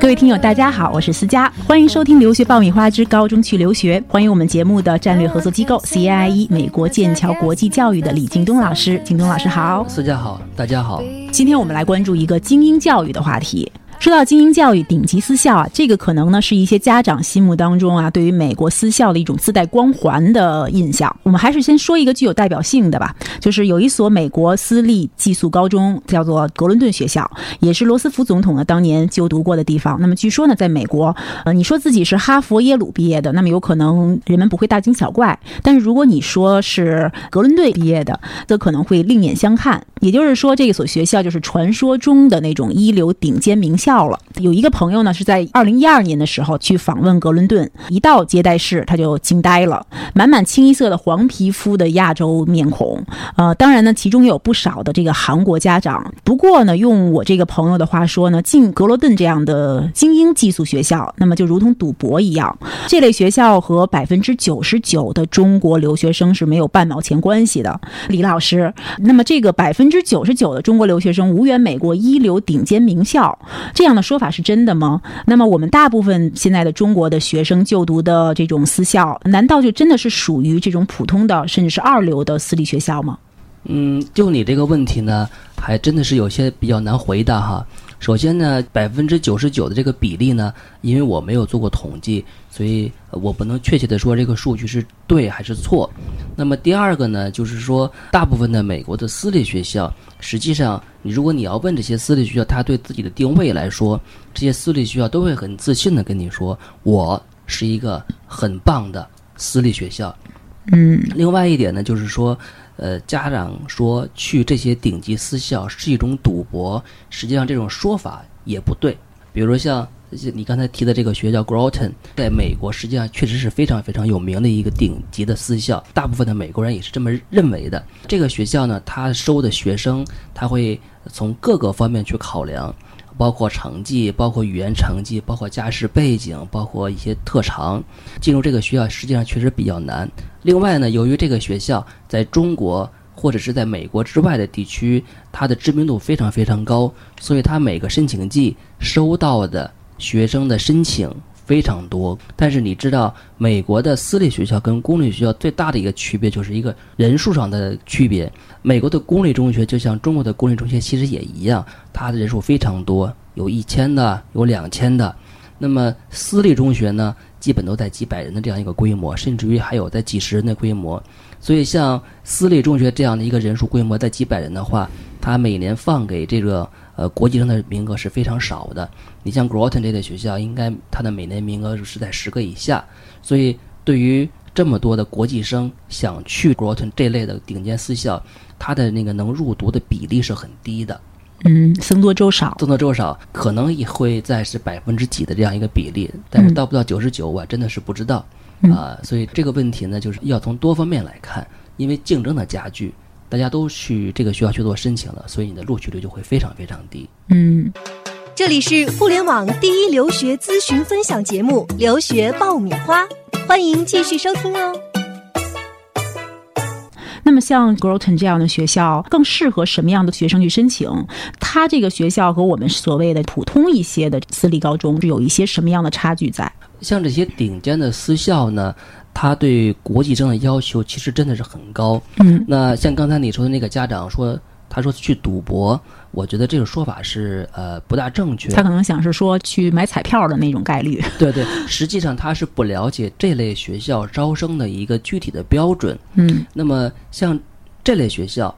各位听友，大家好，我是思佳，欢迎收听《留学爆米花之高中去留学》，欢迎我们节目的战略合作机构 CAIE 美国剑桥国际教育的李京东老师。京东老师好，思佳好，大家好。今天我们来关注一个精英教育的话题。说到精英教育、顶级私校啊，这个可能呢是一些家长心目当中啊对于美国私校的一种自带光环的印象。我们还是先说一个具有代表性的吧，就是有一所美国私立寄宿高中，叫做格伦顿学校，也是罗斯福总统呢当年就读过的地方。那么据说呢，在美国，呃，你说自己是哈佛、耶鲁毕业的，那么有可能人们不会大惊小怪；但是如果你说是格伦顿毕业的，则可能会另眼相看。也就是说，这所学校就是传说中的那种一流顶尖名校到了。有一个朋友呢，是在二零一二年的时候去访问格伦顿，一到接待室他就惊呆了，满满清一色的黄皮肤的亚洲面孔。呃，当然呢，其中有不少的这个韩国家长。不过呢，用我这个朋友的话说呢，进格罗顿这样的精英寄宿学校，那么就如同赌博一样。这类学校和百分之九十九的中国留学生是没有半毛钱关系的。李老师，那么这个百分之九十九的中国留学生无缘美国一流顶尖名校，这这样的说法是真的吗？那么我们大部分现在的中国的学生就读的这种私校，难道就真的是属于这种普通的，甚至是二流的私立学校吗？嗯，就你这个问题呢，还真的是有些比较难回答哈。首先呢，百分之九十九的这个比例呢，因为我没有做过统计，所以我不能确切的说这个数据是对还是错。那么第二个呢，就是说大部分的美国的私立学校，实际上你如果你要问这些私立学校，他对自己的定位来说，这些私立学校都会很自信的跟你说，我是一个很棒的私立学校。嗯另外一点呢，就是说，呃，家长说去这些顶级私校是一种赌博，实际上这种说法也不对。比如说像你刚才提的这个学校 Groton，在美国实际上确实是非常非常有名的一个顶级的私校，大部分的美国人也是这么认为的。这个学校呢，它收的学生，他会从各个方面去考量。包括成绩，包括语言成绩，包括家世背景，包括一些特长，进入这个学校实际上确实比较难。另外呢，由于这个学校在中国或者是在美国之外的地区，它的知名度非常非常高，所以它每个申请季收到的学生的申请非常多。但是你知道，美国的私立学校跟公立学校最大的一个区别就是一个人数上的区别。美国的公立中学就像中国的公立中学其实也一样，它的人数非常多，有一千的，有两千的。那么私立中学呢，基本都在几百人的这样一个规模，甚至于还有在几十人的规模。所以像私立中学这样的一个人数规模在几百人的话，它每年放给这个呃国际生的名额是非常少的。你像 Groton 这类学校，应该它的每年名额是在十个以下。所以对于这么多的国际生想去 Groton 这类的顶尖私校，它的那个能入读的比例是很低的。嗯，僧多粥少。僧多粥少，可能也会在是百分之几的这样一个比例，但是到不到九十九，我真的是不知道啊。所以这个问题呢，就是要从多方面来看，因为竞争的加剧，大家都去这个学校去做申请了，所以你的录取率就会非常非常低。嗯，这里是互联网第一留学咨询分享节目《留学爆米花》，欢迎继续收听哦。那么像 Groton 这样的学校，更适合什么样的学生去申请？它这个学校和我们所谓的普通一些的私立高中，是有一些什么样的差距在？像这些顶尖的私校呢，它对国际生的要求其实真的是很高。嗯，那像刚才你说的那个家长说，他说去赌博，我觉得这个说法是呃不大正确。他可能想是说去买彩票的那种概率。对对，实际上他是不了解这类学校招生的一个具体的标准。嗯那么像这类学校，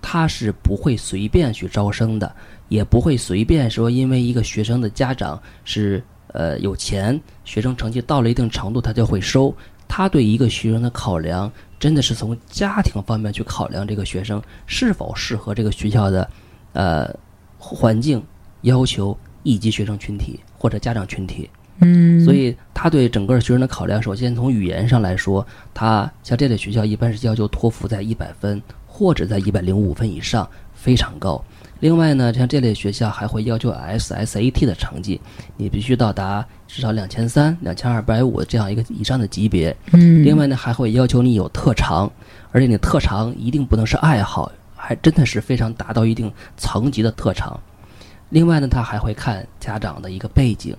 他是不会随便去招生的，也不会随便说因为一个学生的家长是呃有钱，学生成绩到了一定程度，他就会收。他对一个学生的考量，真的是从家庭方面去考量这个学生是否适合这个学校的呃环境要求以及学生群体或者家长群体。嗯，所以他对整个学生的考量，首先从语言上来说，他像这类学校一般是要求托福在一百分或者在一百零五分以上，非常高。另外呢，像这类学校还会要求 SSAT 的成绩，你必须到达至少两千三、两千二百五这样一个以上的级别。嗯，另外呢，还会要求你有特长，而且你特长一定不能是爱好，还真的是非常达到一定层级的特长。另外呢，他还会看家长的一个背景，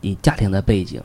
你家庭的背景，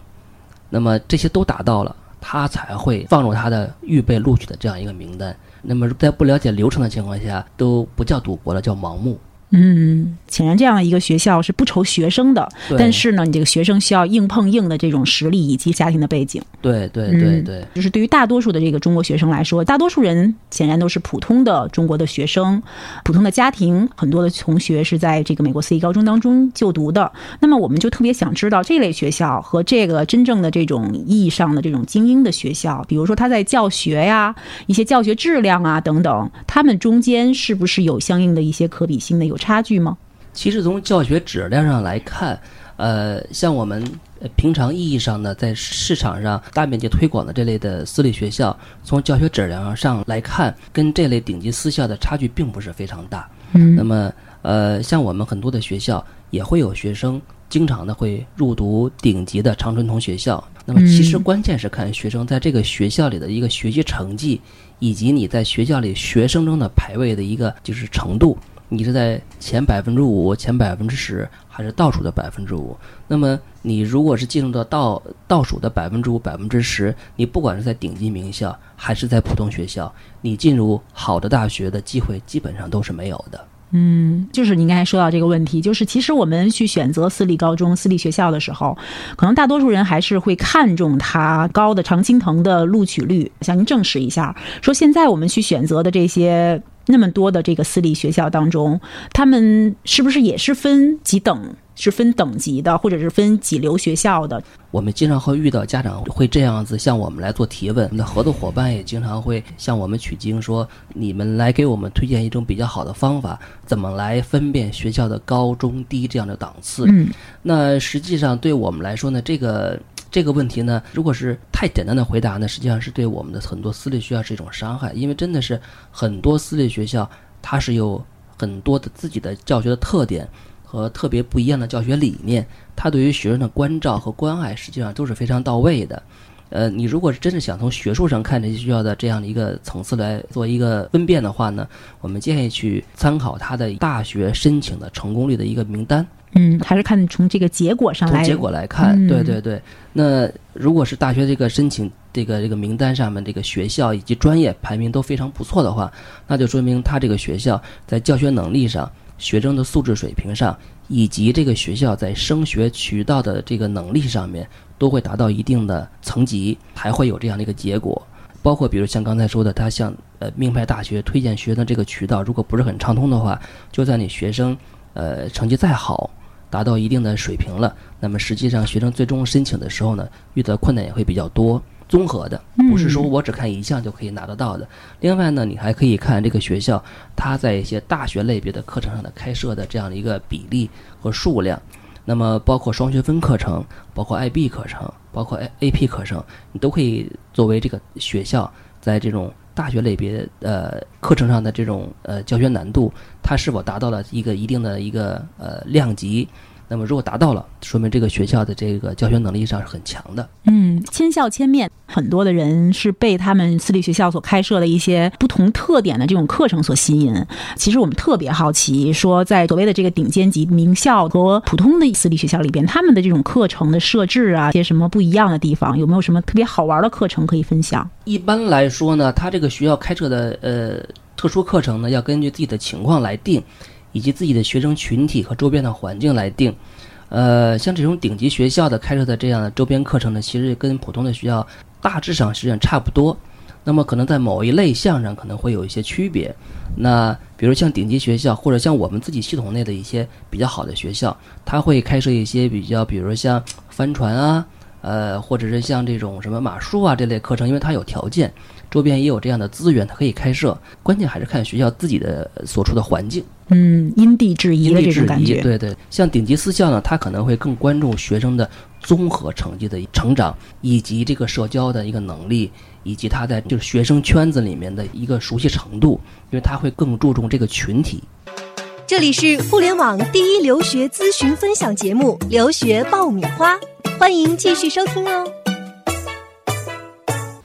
那么这些都达到了，他才会放入他的预备录取的这样一个名单。那么在不了解流程的情况下，都不叫赌博了，叫盲目。嗯，显然这样一个学校是不愁学生的，但是呢，你这个学生需要硬碰硬的这种实力以及家庭的背景。对对对嗯对，就是对于大多数的这个中国学生来说，大多数人显然都是普通的中国的学生，普通的家庭，很多的同学是在这个美国私立高中当中就读的。那么我们就特别想知道这类学校和这个真正的这种意义上的这种精英的学校，比如说他在教学呀、一些教学质量啊等等，他们中间是不是有相应的一些可比性的有差距吗？其实从教学质量上来看，呃，像我们呃平常意义上呢在市场上大面积推广的这类的私立学校，从教学质量上来看，跟这类顶级私校的差距并不是非常大。嗯那么，呃，像我们很多的学校也会有学生经常的会入读顶级的常春藤学校。那么，其实嗯关键是看学生在这个学校里的一个学习成绩，以及你在学校里学生中的排位的一个就是程度。你是在前百分之五、前百分之十，还是倒数的百分之五？那么你如果是进入到倒倒数的百分之五、百分之十，你不管是在顶级名校还是在普通学校，你进入好的大学的机会基本上都是没有的。嗯，就是您刚才说到这个问题，就是其实我们去选择私立高中、私立学校的时候，可能大多数人还是会看重它高的常青藤的录取率。向您证实一下，说现在我们去选择的这些那么多的这个私立学校当中，他们是不是也是分几等？是分等级的，或者是分几流学校的？我们经常会遇到家长会这样子向我们来做提问，我们的合作伙伴也经常会向我们取经，说你们来给我们推荐一种比较好的方法，怎么来分辨学校的高中低这样的档次。嗯那实际上对我们来说呢，这个这个问题呢，如果是太简单的回答呢，实际上是对我们的很多私立学校是一种伤害，因为真的是很多私立学校它是有很多的自己的教学的特点和特别不一样的教学理念，它对于学生的关照和关爱实际上都是非常到位的。呃，你如果是真是想从学术上看这些学校的这样的一个层次来做一个分辨的话呢，我们建议去参考它的大学申请的成功率的一个名单。嗯，还是看从这个结果上来。从结果来看，嗯对对对。那如果是大学这个申请这个这个名单上面这个学校以及专业排名都非常不错的话，那就说明他这个学校在教学能力上、学生的素质水平上，以及这个学校在升学渠道的这个能力上面，都会达到一定的层级，才会有这样的一个结果。包括比如像刚才说的，他向呃名牌大学推荐学生的这个渠道，如果不是很畅通的话，就算你学生呃成绩再好，达到一定的水平了，那么实际上学生最终申请的时候呢，遇到困难也会比较多，综合的，不是说我只看一项就可以拿得到的。另外呢，你还可以看这个学校它在一些大学类别的课程上的开设的这样的一个比例和数量。那么包括双学分课程，包括 IB 课程，包括 A AP 课程，你都可以作为这个学校在这种大学类别呃课程上的这种呃教学难度，它是否达到了一个一定的一个呃量级。那么如果达到了，说明这个学校的这个教学能力上是很强的。嗯，千校千面，很多的人是被他们私立学校所开设的一些不同特点的这种课程所吸引。其实我们特别好奇，说在所谓的这个顶尖级名校和普通的私立学校里边，他们的这种课程的设置啊，一些什么不一样的地方，有没有什么特别好玩的课程可以分享？一般来说呢，他这个学校开设的呃特殊课程呢，要根据自己的情况来定，以及自己的学生群体和周边的环境来定。呃，像这种顶级学校的开设的这样的周边课程呢，其实跟普通的学校大致上实际上差不多。那么可能在某一类项上可能会有一些区别。那比如像顶级学校，或者像我们自己系统内的一些比较好的学校，它会开设一些比较，比如像帆船啊，呃，或者是像这种什么马术啊这类课程，因为它有条件，周边也有这样的资源，它可以开设。关键还是看学校自己的呃所处的环境。嗯，因地制宜的这因地制宜，种感觉。对对，像顶级私校呢，它可能会更关注学生的综合成绩的成长，以及这个社交的一个能力，以及他在就是学生圈子里面的一个熟悉程度，因为他会更注重这个群体。这里是互联网第一留学咨询分享节目《留学爆米花》，欢迎继续收听哦。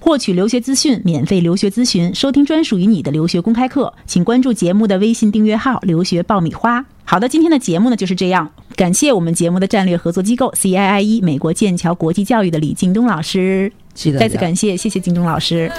获取留学资讯、免费留学咨询、收听专属于你的留学公开课，请关注节目的微信订阅号“留学爆米花”。好的，今天的节目呢就是这样，感谢我们节目的战略合作机构 CIIE 美国剑桥国际教育的李敬东老师，再次感谢，谢谢敬东老师。